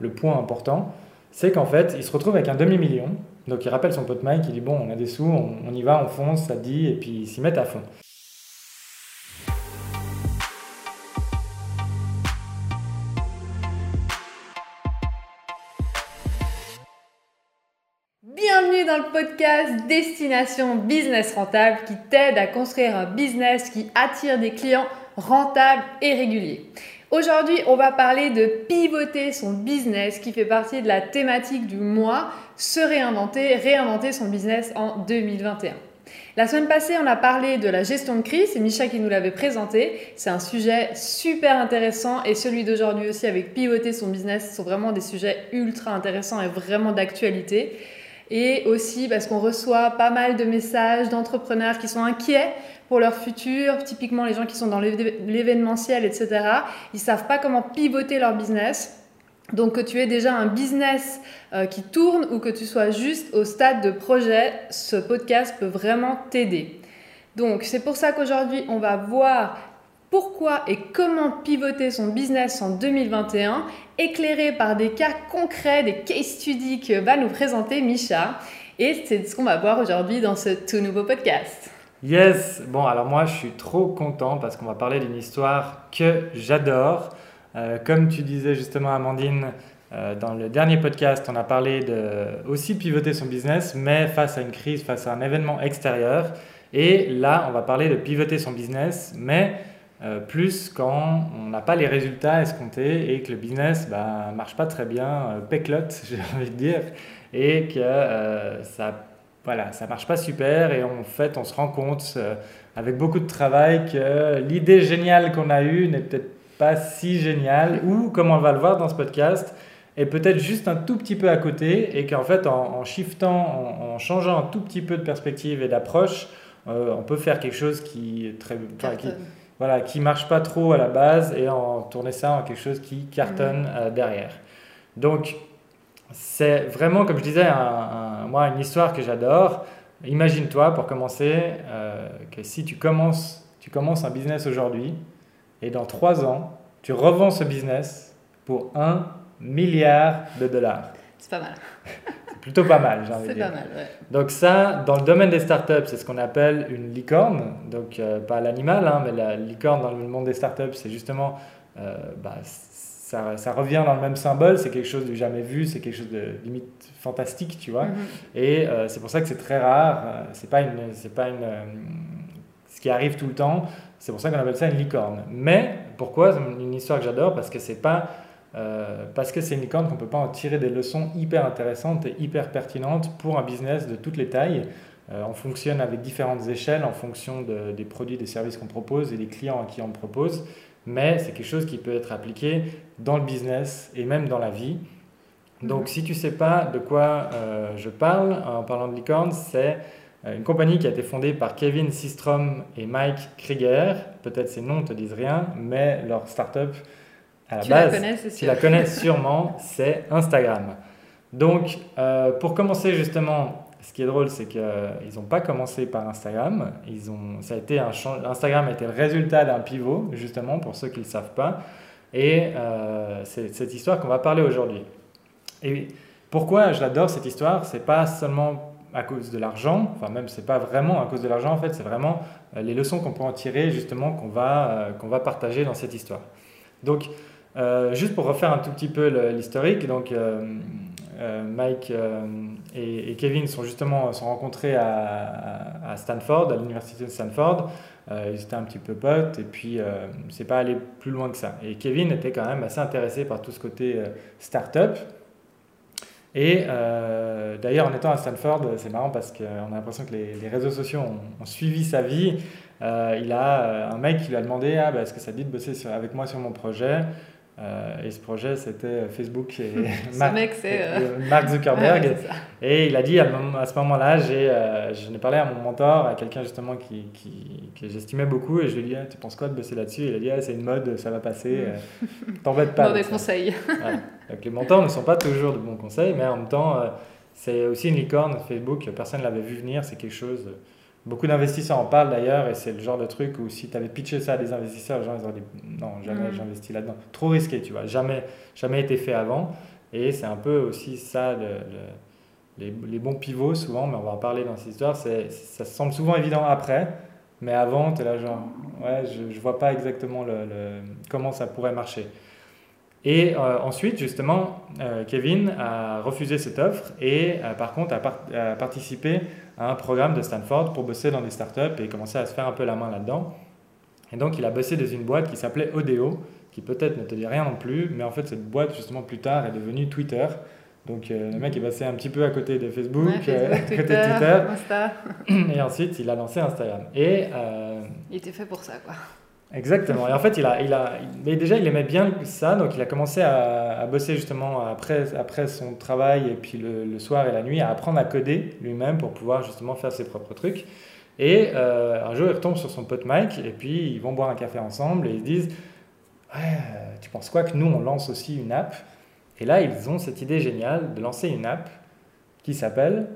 le point important, c'est qu'en fait, il se retrouve avec un demi-million. Donc il rappelle son pote Mike, il dit bon, on a des sous, on, y va, on fonce, ça dit, et puis ils s'y mettent à fond. Bienvenue dans le podcast Destination Business Rentable qui t'aide à construire un business qui attire des clients rentables et réguliers. Aujourd'hui, on va parler de pivoter son business qui fait partie de la thématique du mois, se réinventer, réinventer son business en 2021. La semaine passée, on a parlé de la gestion de crise, c'est Micha qui nous l'avait présenté. C'est un sujet super intéressant et celui d'aujourd'hui aussi avec pivoter son business sont vraiment des sujets ultra intéressants et vraiment d'actualité. Et aussi parce qu'on reçoit pas mal de messages d'entrepreneurs qui sont inquiets pour leur futur, typiquement les gens qui sont dans l'événementiel, etc. Ils savent pas comment pivoter leur business. Donc que tu aies déjà un business euh, qui tourne ou que tu sois juste au stade de projet, ce podcast peut vraiment t'aider. Donc c'est pour ça qu'aujourd'hui on va voir pourquoi et comment pivoter son business en 2021, éclairé par des cas concrets, des case studies que va nous présenter Micha. Et c'est ce qu'on va voir aujourd'hui dans ce tout nouveau podcast. Yes, bon alors moi je suis trop content parce qu'on va parler d'une histoire que j'adore. Euh, comme tu disais justement Amandine, euh, dans le dernier podcast, on a parlé de aussi pivoter son business, mais face à une crise, face à un événement extérieur. Et là, on va parler de pivoter son business, mais euh, plus quand on n'a pas les résultats escomptés et que le business bah, marche pas très bien, péclote, j'ai envie de dire, et que ça voilà, ça marche pas super et en fait, on se rend compte euh, avec beaucoup de travail que l'idée géniale qu'on a eue n'est peut-être pas si géniale ou, comme on va le voir dans ce podcast, est peut-être juste un tout petit peu à côté et qu'en fait, en, shiftant, en, changeant un tout petit peu de perspective et d'approche, euh, on peut faire quelque chose qui très, qui, voilà, qui marche pas trop à la base et en tourner ça en quelque chose qui cartonne mmh. euh, derrière. Donc, c'est vraiment, comme je disais, moi, une histoire que j'adore. Imagine-toi, pour commencer, euh, que si tu commences, tu commences un business aujourd'hui et dans trois ans, tu revends ce business pour un milliard de dollars. C'est pas mal. C'est plutôt pas mal, j'ai envie de dire. C'est pas mal, ouais. Donc ça, dans le domaine des startups, c'est ce qu'on appelle une licorne. Donc euh, pas l'animal, hein, mais la licorne dans le monde des startups, c'est justement euh, bah, ça, revient dans le même symbole, c'est quelque chose de jamais vu, c'est quelque chose de limite fantastique, tu vois. Mhm. Et euh, c'est pour ça que c'est très rare, c'est pas une, c'est pas une, ce qui arrive tout le temps. C'est pour ça qu'on appelle ça une licorne. Mais pourquoi? C'est une histoire que j'adore Parce que c'est pas parce que c'est une licorne qu'on peut pas en tirer des leçons hyper intéressantes et hyper pertinentes pour un business de toutes les tailles. on fonctionne avec différentes échelles en fonction des produits, des services qu'on propose et des clients à qui on propose mais c'est quelque chose qui peut être appliqué dans le business et même dans la vie. Donc, mhm. si tu ne sais pas de quoi euh, je parle en parlant de licorne, c'est euh, une compagnie qui a été fondée par Kevin Systrom et Mike Krieger. Peut-être ces noms ne te disent rien, mais leur startup, à la base, tu la connais sûrement, c'est Instagram. Donc, euh, pour commencer justement ce qui est drôle, c'est qu'ils n'ont pas commencé par Instagram. Ils ont, ça a été un, Instagram a été le résultat d'un pivot, justement, pour ceux qui ne le savent pas. Et euh, c'est cette histoire qu'on va parler aujourd'hui. Et pourquoi je l'adore cette histoire? C'est pas seulement à cause de l'argent, enfin même c'est pas vraiment à cause de l'argent en fait, c'est vraiment euh, les leçons qu'on peut en tirer justement qu'on va, euh, qu'on va partager dans cette histoire. Donc juste pour refaire un tout petit peu l'historique, donc euh, Mike euh, et, Kevin sont justement sont rencontrés à, Stanford, à l'université de Stanford. Euh, ils étaient un petit peu potes et puis c'est pas allé plus loin que ça. Et Kevin était quand même assez intéressé par tout ce côté start-up. Et d'ailleurs, en étant à Stanford, c'est marrant parce qu'on a l'impression que les, réseaux sociaux ont, suivi sa vie. il a un mec qui lui a demandé ah, bah, Est-ce que ça dit de bosser avec moi sur mon projet? Euh, et ce projet, c'était Facebook et, euh, Mark, Zuckerberg. et il a dit à, ce moment-là, j'ai, euh, j'en ai parlé à mon mentor, à quelqu'un justement qui, qui, que j'estimais beaucoup, et je lui ai dit ah, Tu penses quoi de bosser là-dessus? Il a dit ah, C'est une mode, ça va passer, t'embête pas. Mauvais conseils. Donc les mentors ne sont pas toujours de bons conseils, mais en même temps, c'est aussi une licorne Facebook, personne ne l'avait vu venir, c'est quelque chose. Beaucoup d'investisseurs en parlent d'ailleurs, et c'est le genre de truc où si tu avais pitché ça à des investisseurs, les gens ils auraient dit non, jamais mm. j'investis là-dedans. Trop risqué, tu vois, jamais, jamais été fait avant. Et c'est un peu aussi ça, les, les, bons pivots souvent, mais on va en parler dans cette histoire, ça semble souvent évident après, mais avant, tu es là genre, ouais, je ne vois pas exactement le, comment ça pourrait marcher. Et euh, ensuite, justement, euh, Kevin a refusé cette offre et euh, par contre a, participé à un programme de Stanford pour bosser dans des startups et commencer à se faire un peu la main là-dedans. Et donc, il a bossé dans une boîte qui s'appelait Odeo, qui peut-être ne te dit rien non plus, mais en fait, cette boîte, justement, plus tard, est devenue Twitter. Donc euh, le mec est passé un petit peu à côté de Facebook, euh, à côté de Twitter, Insta. et ensuite il a lancé Instagram. Et, euh, il était fait pour ça, quoi. Exactement. Et en fait, il a, il a, mais déjà, il aimait bien ça, donc il a commencé à, bosser justement après, après son travail et puis le, soir et la nuit à apprendre à coder lui-même pour pouvoir justement faire ses propres trucs. Et un jour, il retombe sur son pote Mike et puis ils vont boire un café ensemble et ils se disent Ouais, tu penses quoi que nous on lance aussi une app? Et là, ils ont cette idée géniale de lancer une app qui s'appelle,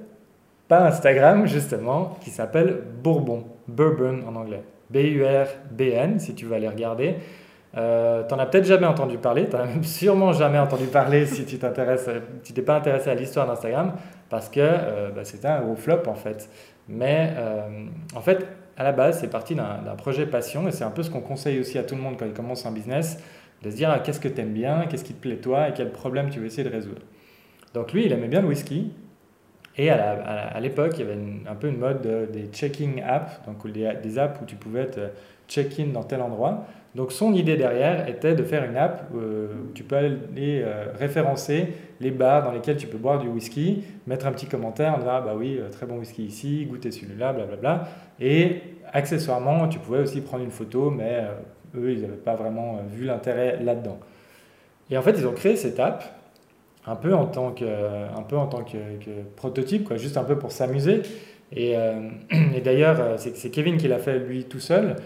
pas Instagram justement, qui s'appelle Bourbon, Bourbon en anglais. B-U-R-B-N, si tu veux aller regarder. Euh, tu n'en as peut-être jamais entendu parler, tu n'en as sûrement jamais entendu parler si tu t'intéresses, pas intéressé à l'histoire d'Instagram, parce que euh, bah, c'était un gros flop en fait. Mais euh, en fait, à la base, c'est parti d'un projet passion, et c'est un peu ce qu'on conseille aussi à tout le monde quand il commence un business de se dire ah, qu'est-ce que tu aimes bien, qu'est-ce qui te plaît toi et quel problème tu veux essayer de résoudre. Donc lui, il aimait bien le whisky. Et à l'époque, il y avait un peu une mode des checking apps, donc des, apps où tu pouvais te check-in dans tel endroit. Donc son idée derrière était de faire une app euh, où tu peux aller euh, référencer les bars dans lesquels tu peux boire du whisky, mettre un petit commentaire en disant ah, bah oui, euh, très bon whisky ici, goûter celui-là, blablabla. Et accessoirement, tu pouvais aussi prendre une photo, mais eux, ils n'avaient pas vraiment vu l'intérêt là-dedans. Et en fait, ils ont créé cette app un peu en tant que, un peu en tant que, prototype, quoi, juste un peu pour s'amuser. Et, euh, et d'ailleurs, euh, c'est Kevin qui l'a fait lui tout seul.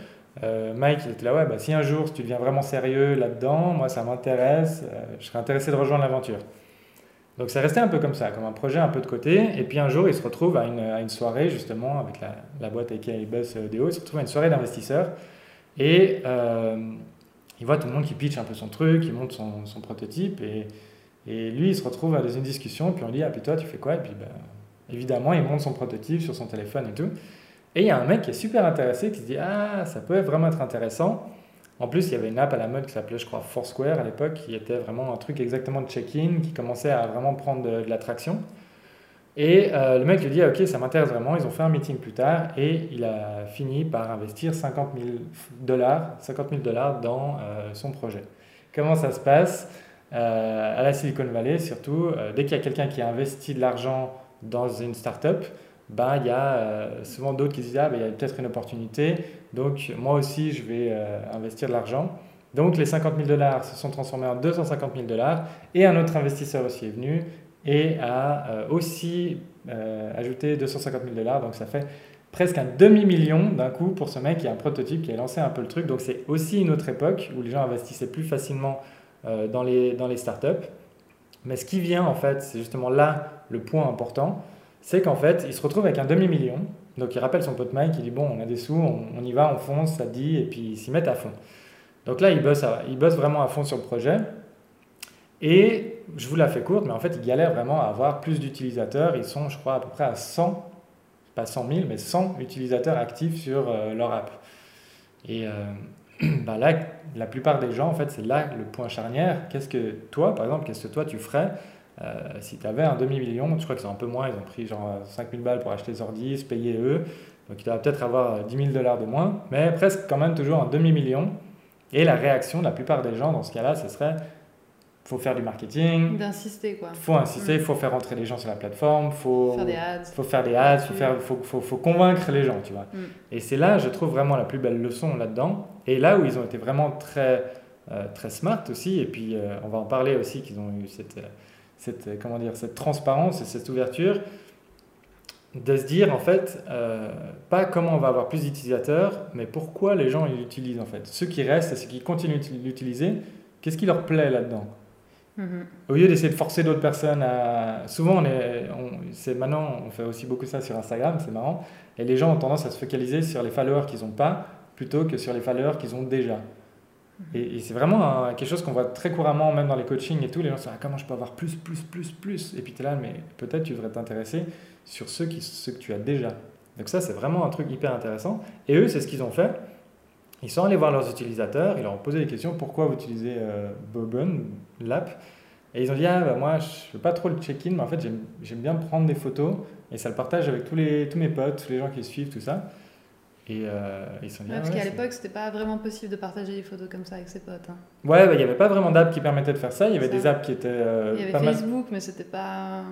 Mike, il était là, ouais, bah, si un jour tu deviens vraiment sérieux là-dedans, moi ça m'intéresse, je serais intéressé de rejoindre l'aventure. Donc c'est resté un peu comme ça, comme un projet un peu de côté. Et puis un jour, il se retrouve à une, à une soirée, justement, avec la, la boîte avec laquelle il bosse il se retrouve à une soirée d'investisseurs. Et euh, il voit tout le monde qui pitch un peu son truc, il monte son, son prototype, et, et, lui, il se retrouve dans une discussion, puis on dit, ah, puis toi, tu fais quoi? Et puis, ben, évidemment, il monte son prototype sur son téléphone et tout. Et il y a un mec qui est super intéressé, qui se dit, ah, ça peut vraiment être intéressant. En plus, il y avait une app à la mode qui s'appelait, je crois, Foursquare à l'époque, qui était vraiment un truc exactement de check-in, qui commençait à vraiment prendre de l'attraction. Et euh, le mec lui dit Ok, ça m'intéresse vraiment. Ils ont fait un meeting plus tard et il a fini par investir 50 000 dollars, 50 000 dollars dans euh, son projet. Comment ça se passe? À la Silicon Valley, surtout, dès qu'il y a quelqu'un qui a investi de l'argent dans une startup, ben, il y a souvent d'autres qui se disent Ah, ben, il y a peut-être une opportunité, donc moi aussi je vais investir de l'argent. Donc les 50 000 dollars se sont transformés en 250 000 dollars et un autre investisseur aussi est venu et a euh, aussi euh, ajouté 250 000 dollars. Donc ça fait presque un demi-million d'un coup pour ce mec qui a un prototype qui a lancé un peu le truc. Donc c'est aussi une autre époque où les gens investissaient plus facilement euh, dans, les, dans les startups. Mais ce qui vient en fait, c'est justement là le point important, c'est qu'en fait, il se retrouve avec un demi-million. Donc il rappelle son pote Mike, il dit bon, on a des sous, on, y va, on fonce, ça dit, et puis ils s'y mettent à fond. Donc là, il bosse, il bosse vraiment à fond sur le projet. Et je vous la fais courte, mais en fait, ils galèrent vraiment à avoir plus d'utilisateurs. Ils sont, je crois, à peu près à 100, pas 100 000, mais 100 utilisateurs actifs sur euh, leur app. Et euh, bah là, la plupart des gens, en fait, c'est là le point charnière. Qu'est-ce que toi, par exemple, qu'est-ce que toi tu ferais euh, si tu avais un demi-million Je crois que c'est un peu moins, ils ont pris genre 5 000 balles pour acheter les ordis, payer eux. Donc, il va peut-être avoir 10 000 dollars de moins, mais presque quand même toujours un demi-million. Et la réaction de la plupart des gens dans ce cas-là, ce serait faut faire du marketing. D'insister, quoi. faut insister, il mm. faut faire rentrer les gens sur la plateforme, faut faire des ads. faut faire des ads, faut, faire, faut, faut, faut convaincre les gens, tu vois. Mm. Et c'est là, je trouve vraiment la plus belle leçon là-dedans. Et là où ils ont été vraiment très, euh, très smart aussi, et puis euh, on va en parler aussi, qu'ils ont eu cette, cette, comment dire, cette transparence et cette ouverture, de se dire en fait, euh, pas comment on va avoir plus d'utilisateurs, mais pourquoi les gens l'utilisent en fait. Ceux qui restent et ceux qui continuent de l'utiliser, qu'est-ce qui leur plaît là-dedans? Au lieu d'essayer de forcer d'autres personnes à. Souvent, on est, c'est maintenant, on fait aussi beaucoup ça sur Instagram, c'est marrant. Et les gens ont tendance à se focaliser sur les followers qu'ils n'ont pas plutôt que sur les followers qu'ils ont déjà. Et, c'est vraiment quelque chose qu'on voit très couramment, même dans les coachings et tout. Les gens se disent ah, comment je peux avoir plus, plus, plus, plus? Et puis tu es là, mais peut-être tu devrais t'intéresser sur ceux, qui, ceux que tu as déjà. Donc ça, c'est vraiment un truc hyper intéressant. Et eux, c'est ce qu'ils ont fait. Ils sont allés voir leurs utilisateurs, ils leur ont posé des questions pourquoi vous utilisez euh, Bourbon, l'app? Et ils ont dit ah, bah, moi, je ne fais pas trop le check-in, mais en fait, j'aime bien prendre des photos et ça le partage avec tous, les, tous mes potes, tous les gens qui suivent, tout ça. Et euh, ils sont parce qu'à l'époque, c'était pas vraiment possible de partager des photos comme ça avec ses potes. Hein. Ouais, bah, il n'y avait pas vraiment d'app qui permettait de faire ça. Il y avait des apps qui étaient. Euh, il y avait Facebook, mais c'était pas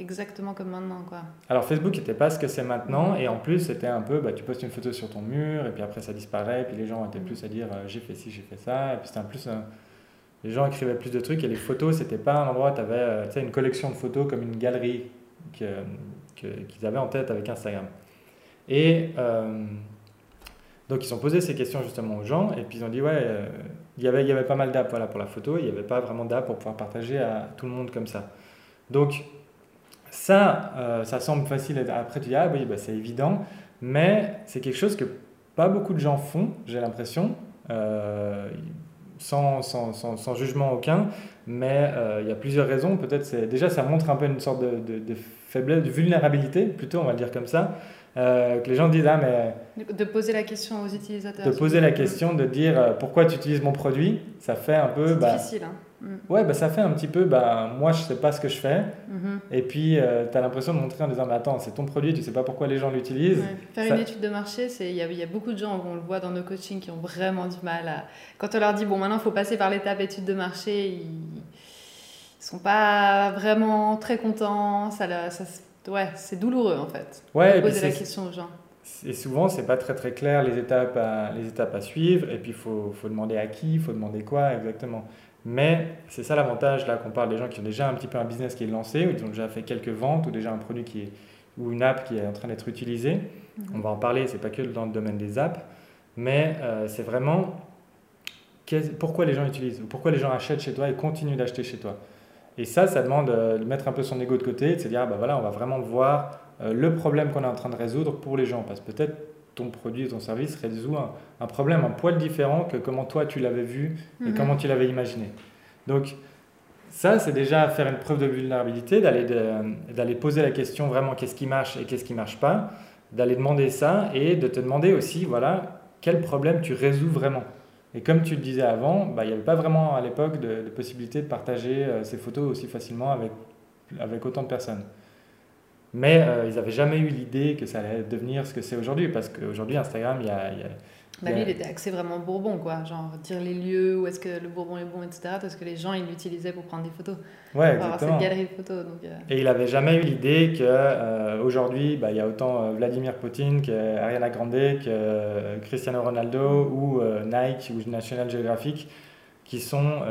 exactement comme maintenant. Quoi. Alors Facebook n'était pas ce que c'est maintenant. Et en plus, c'était un peu bah, tu postes une photo sur ton mur, et puis après ça disparaît. Et puis les gens étaient plus à dire euh, j'ai fait ci, j'ai fait ça. Et puis c'était un plus. les gens écrivaient plus de trucs. Et les photos, c'était pas un endroit où tu avais une collection de photos comme une galerie qu'ils avaient en tête avec Instagram. Et. Donc ils ont posé ces questions justement aux gens et puis ils ont dit ouais, euh, il, y avait, y avait pas mal d'apps voilà, pour la photo, il n'y avait pas vraiment d'app pour pouvoir partager à tout le monde comme ça. Donc ça, euh, ça semble facile. Après tu dis ah oui, bah, c'est évident, mais c'est quelque chose que pas beaucoup de gens font, j'ai l'impression. Euh, sans, sans, sans, jugement aucun, mais il y a plusieurs raisons. Peut-être c'est déjà ça montre un peu une sorte de, de, de faiblesse, de vulnérabilité, plutôt on va le dire comme ça, euh, que les gens disent ah mais de poser la question aux utilisateurs de poser la question de dire euh, pourquoi tu utilises mon produit ça fait un peu bah, difficile hein. mm. ouais bah ça fait un petit peu bah moi je sais pas ce que je fais mm-hmm. et puis euh, tu as l'impression de montrer en disant mais attends c'est ton produit tu sais pas pourquoi les gens l'utilisent faire une étude de marché c'est il y, y, a beaucoup de gens on le voit dans nos coachings qui ont vraiment du mal à quand on leur dit bon maintenant il faut passer par l'étape étude de marché ils ils sont pas vraiment très contents ça, ça ouais, c'est douloureux en fait. Ouais, poser la question aux gens. Et souvent, c'est pas très très clair les étapes à, les étapes à suivre. Et puis, il faut, faut, demander à qui, il faut demander quoi exactement. Mais c'est ça l'avantage là qu'on parle des gens qui ont déjà un petit peu un business qui est lancé, ou qui ont déjà fait quelques ventes, ou déjà un produit qui est, ou une app qui est en train d'être utilisée. Mhm. On va en parler, c'est pas que dans le domaine des apps, mais euh, c'est vraiment pourquoi les gens utilisent, ou pourquoi les gens achètent chez toi et continuent d'acheter chez toi? Et ça, ça demande euh, de mettre un peu son ego de côté, de se dire, ah, bah voilà, on va vraiment voir euh, le problème qu'on est en train de résoudre pour les gens. Parce que peut-être ton produit, ton service résout un, problème un poil différent que comment toi tu l'avais vu et mhm. comment tu l'avais imaginé. Donc, ça, c'est déjà faire une preuve de vulnérabilité, d'aller, d'aller poser la question vraiment qu'est-ce qui marche et qu'est-ce qui ne marche pas, d'aller demander ça et de te demander aussi, voilà, quel problème tu résous vraiment. Et comme tu le disais avant, bah, il n'y avait pas vraiment à l'époque de, possibilité de partager euh, ces photos aussi facilement avec, avec autant de personnes. Mais euh, ils n'avaient jamais eu l'idée que ça allait devenir ce que c'est aujourd'hui, parce qu'aujourd'hui, Instagram, il y a, bah, lui, il était axé vraiment Bourbon, quoi. Genre, dire les lieux, où est-ce que le Bourbon est bon, etc. Parce que les gens, ils l'utilisaient pour prendre des photos. Ouais, pour avoir cette galerie de photos. Donc, euh. Et il n'avait jamais eu l'idée qu'aujourd'hui, euh, bah, il y a autant Vladimir Poutine qu'Ariana Grande, que Cristiano Ronaldo, ou Nike, ou National Geographic, qui sont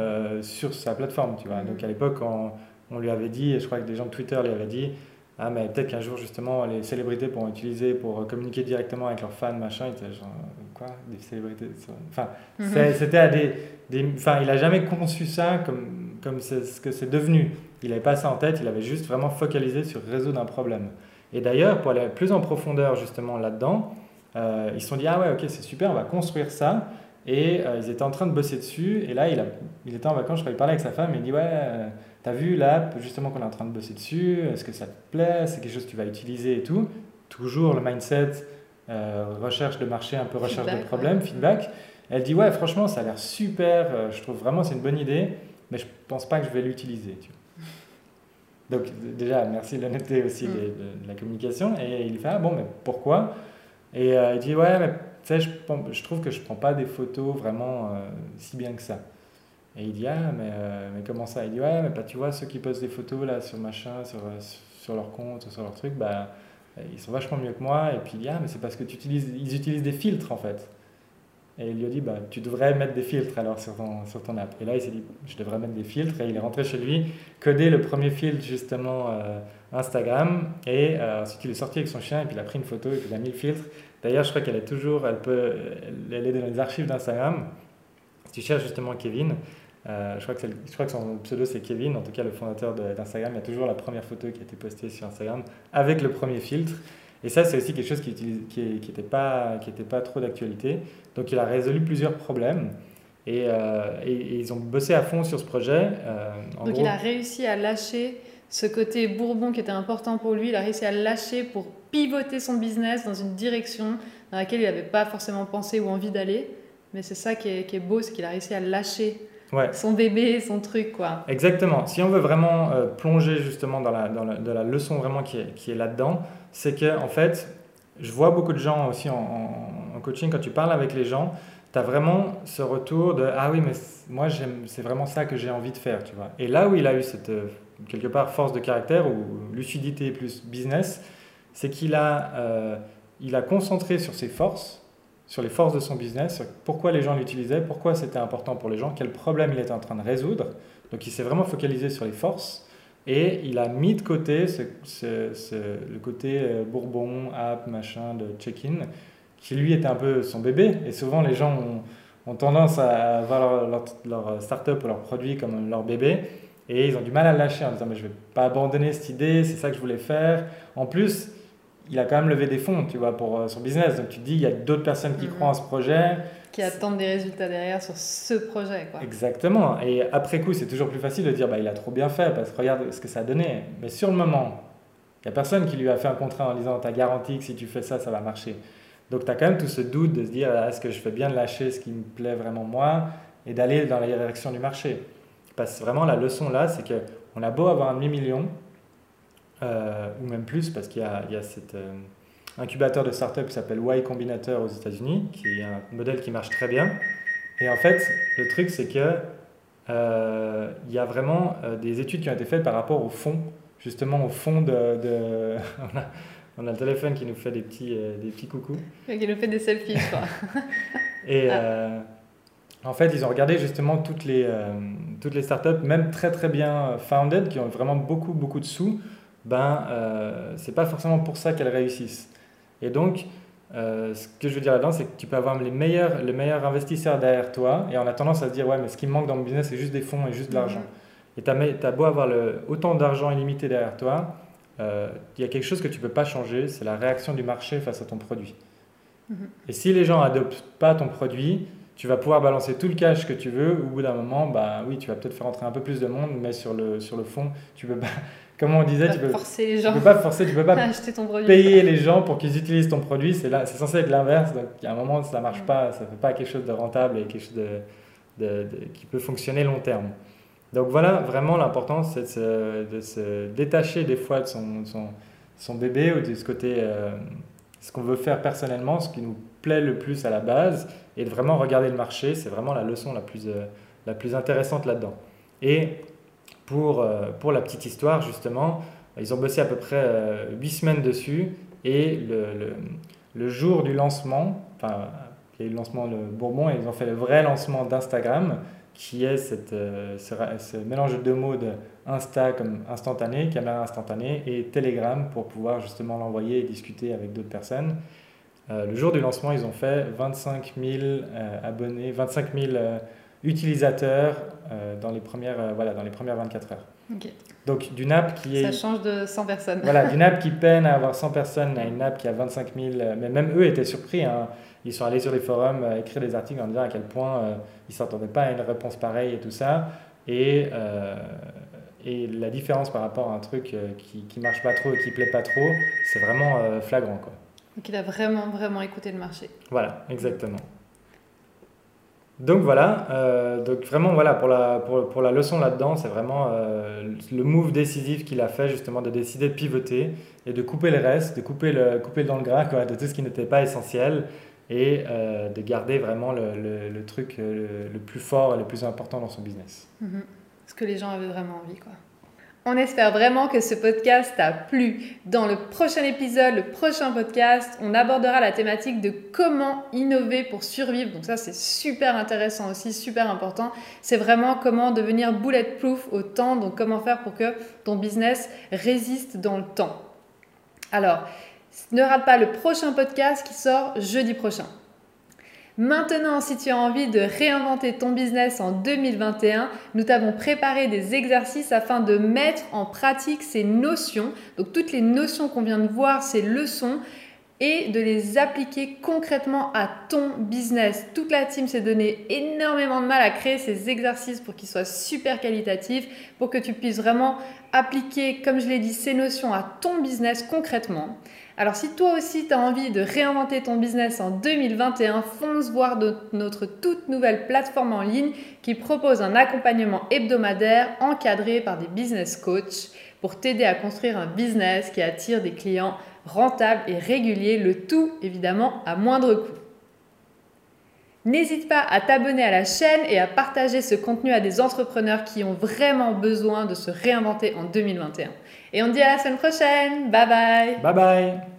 sur sa plateforme, tu vois. Mm. Donc à l'époque, on, on lui avait dit, et je crois que des gens de Twitter lui avaient dit, ah mais peut-être qu'un jour justement les célébrités pourront utiliser pour communiquer directement avec leurs fans machin il genre quoi des célébrités enfin mhm. c'était à des, des, enfin il a jamais conçu ça comme comme ce que c'est devenu. Il n'avait pas ça en tête il avait juste vraiment focalisé sur résoudre un problème. Et d'ailleurs pour aller plus en profondeur justement là-dedans euh, ils se sont dit ah ouais ok c'est super on va construire ça. Et euh, ils étaient en train de bosser dessus. Et là il, a, il était en vacances je crois il parlait avec sa femme et il dit ouais euh, T'as vu l'app justement qu'on est en train de bosser dessus? Est-ce que ça te plaît? C'est quelque chose que tu vas utiliser et tout Toujours le mindset, euh, recherche de marché, un peu recherche de problème, feedback. Elle dit Ouais, franchement, ça a l'air super, euh, je trouve vraiment c'est une bonne idée, mais je pense pas que je vais l'utiliser. Donc, déjà, merci de l'honnêteté aussi mm. de, la communication. Et il fait Ah bon, mais pourquoi? Et euh, il dit Ouais, mais tu sais, je, je, trouve que je prends pas des photos vraiment si bien que ça. Et il dit, ah, mais, euh, mais comment ça? Il dit, ouais, mais bah, tu vois, ceux qui postent des photos là sur machin, sur, euh, sur leur compte, sur leur truc, bah, ils sont vachement mieux que moi. Et puis il dit, ah, mais c'est parce que tu utilises, ils utilisent des filtres en fait. Et il lui a dit, bah, tu devrais mettre des filtres alors sur ton, sur ton app. Et là, il s'est dit, je devrais mettre des filtres. Et il est rentré chez lui, codé le premier filtre justement euh, Instagram. Et ensuite, il est sorti avec son chien et puis il a pris une photo et puis il a mis le filtre. D'ailleurs, je crois qu'elle est toujours, elle peut, elle est dans les archives d'Instagram. Si tu cherches justement Kevin, euh, je, crois que je crois que son pseudo c'est Kevin, en tout cas le fondateur d'Instagram. Il y a toujours la première photo qui a été postée sur Instagram avec le premier filtre. Et ça, c'est aussi quelque chose qui n'était qui, qui pas, qui pas trop d'actualité. Donc il a résolu plusieurs problèmes. Et, euh, et- et ils ont bossé à fond sur ce projet. Euh, en Donc gros- il a réussi à lâcher ce côté bourbon qui était important pour lui, il a réussi à lâcher pour pivoter son business dans une direction dans laquelle il n'avait pas forcément pensé ou envie d'aller. Mais c'est ça qui est, qui est beau, c'est qu'il a réussi à lâcher Ouais. son bébé, son truc, quoi. Exactement. Si on veut vraiment euh, plonger justement dans la, dans la, dans la leçon vraiment qui est, qui est là-dedans, c'est que en fait, je vois beaucoup de gens aussi en, en- en coaching, quand tu parles avec les gens, tu as vraiment ce retour de Ah oui, mais moi, c'est vraiment ça que j'ai envie de faire, tu vois. Et là où il a eu cette, euh, quelque part, force de caractère ou lucidité plus business, c'est qu'il a, euh, il a concentré sur ses forces, sur les forces de son business, pourquoi les gens l'utilisaient, pourquoi c'était important pour les gens, quel problème il était en train de résoudre. Donc il s'est vraiment focalisé sur les forces et il a mis de côté ce, ce- le côté euh, bourbon, app, machin, de check-in, qui lui était un peu son bébé. Et souvent les gens ont, ont tendance à voir leur, leur, leur start-up ou leur produit comme leur bébé. Et ils ont du mal à lâcher en disant mais je vais pas abandonner cette idée, c'est ça que je voulais faire. En plus, il a quand même levé des fonds, tu vois, pour euh, son business. Donc tu te dis, il y a d'autres personnes qui Mhm. croient en ce projet. Qui attendent des résultats derrière sur ce projet, quoi. Exactement. Et après coup, c'est toujours plus facile de dire, bah, il a trop bien fait parce que regarde ce que ça a donné. Mais sur le moment, il n'y a personne qui lui a fait un contrat en disant, t'as garanti que si tu fais ça, ça va marcher. Donc tu as quand même tout ce doute de se dire, ah, est-ce que je fais bien de lâcher ce qui me plaît vraiment moi et d'aller dans la direction du marché. Parce que vraiment, la leçon là, c'est qu'on a beau avoir un demi-million, euh, ou même plus, parce qu'il y a, il y a cet euh, incubateur de start-up qui s'appelle Y Combinator aux États-Unis, qui est un modèle qui marche très bien. Et en fait, le truc, c'est que euh, il y a vraiment euh, des études qui ont été faites par rapport au fond, justement au fond de. de- on, a, on a le téléphone qui nous fait des petits, euh, des petits coucous. Qui nous fait des selfies, je crois. Et Ah. en fait, ils ont regardé justement toutes les, euh, toutes les startups, même très très bien founded, qui ont vraiment beaucoup beaucoup de sous, ben, euh, c'est pas forcément pour ça qu'elles réussissent. Et donc, euh, ce que je veux dire là-dedans, c'est que tu peux avoir les meilleurs, les meilleurs investisseurs derrière toi, et on a tendance à se dire, ouais, mais ce qui me manque dans mon business, c'est juste des fonds et juste de l'argent. Et tu as, beau avoir le, autant d'argent illimité derrière toi, euh, il y a quelque chose que tu peux pas changer, c'est la réaction du marché face à ton produit. Mhm. Et si les gens adoptent pas ton produit, tu vas pouvoir balancer tout le cash que tu veux. Au bout d'un moment, bah oui, tu vas peut-être faire entrer un peu plus de monde, mais sur le, sur le fond, tu peux pas. Comme on disait, tu peux, forcer les tu gens peux pas forcer, tu peux pas acheter ton produit. payer les gens pour qu'ils utilisent ton produit. C'est là, c'est censé être l'inverse. Donc, il y a un moment, ça marche pas, ça fait pas quelque chose de rentable et quelque chose de, de- de- qui peut fonctionner long terme. Donc voilà, vraiment l'importance, c'est de se, de se détacher des fois de son, son, son bébé ou de ce côté, euh, ce qu'on veut faire personnellement, ce qui nous plaît le plus à la base, et de vraiment regarder le marché. C'est vraiment la leçon la plus, euh, la plus intéressante là-dedans. Et pour, euh, pour la petite histoire, justement, ils ont bossé à peu près 8 semaines dessus, et le, le, jour du lancement, enfin, il y a eu le lancement le Bourbon, et ils ont fait le vrai lancement d'Instagram, qui est cette, euh, ce, mélange de deux mots de Insta comme instantané, caméra instantanée, et Telegram pour pouvoir justement l'envoyer et discuter avec d'autres personnes. Euh, le jour du lancement, ils ont fait 25 000 euh, abonnés, 25 000 utilisateurs euh, dans, les premières, euh, voilà, dans les premières 24 heures. Donc d'une app qui est... Ça change de 100 personnes. Voilà, d'une app qui peine à avoir 100 personnes à une app qui a 25 000. euh, Mais même eux étaient surpris. hein. Ils sont allés sur les forums euh, écrire des articles en disant à quel point ils ne s'attendaient pas à une réponse pareille et tout ça. Et, et la différence par rapport à un truc qui ne marche pas trop et qui ne plaît pas trop, c'est vraiment flagrant. Quoi. Donc il a vraiment, vraiment écouté le marché. Voilà, exactement. Donc voilà, euh, donc vraiment voilà pour la, pour, pour la leçon là-dedans, c'est vraiment euh, le move décisif qu'il a fait justement de décider de pivoter et de couper le reste, de couper le, couper dans le gras quoi, de tout ce qui n'était pas essentiel et euh, de garder vraiment le, le, truc le, le plus fort et le plus important dans son business. Mhm. Ce que les gens avaient vraiment envie, quoi. On espère vraiment que ce podcast t'a plu. Dans le prochain épisode, le prochain podcast, on abordera la thématique de comment innover pour survivre. Donc ça, c'est super intéressant aussi, super important. C'est vraiment comment devenir bulletproof au temps, donc comment faire pour que ton business résiste dans le temps. Alors, ne rate pas le prochain podcast qui sort jeudi prochain. Maintenant, si tu as envie de réinventer ton business en 2021, nous t'avons préparé des exercices afin de mettre en pratique ces notions. Donc toutes les notions qu'on vient de voir, ces leçons, et de les appliquer concrètement à ton business. Toute la team s'est donné énormément de mal à créer ces exercices pour qu'ils soient super qualitatifs, pour que tu puisses vraiment appliquer, comme je l'ai dit, ces notions à ton business concrètement. Alors si toi aussi tu as envie de réinventer ton business en 2021, fonce voir notre toute nouvelle plateforme en ligne qui propose un accompagnement hebdomadaire encadré par des business coachs pour t'aider à construire un business qui attire des clients rentables et réguliers, le tout évidemment à moindre coût. N'hésite pas à t'abonner à la chaîne et à partager ce contenu à des entrepreneurs qui ont vraiment besoin de se réinventer en 2021. Et on dit à la semaine prochaine. Bye bye. Bye bye.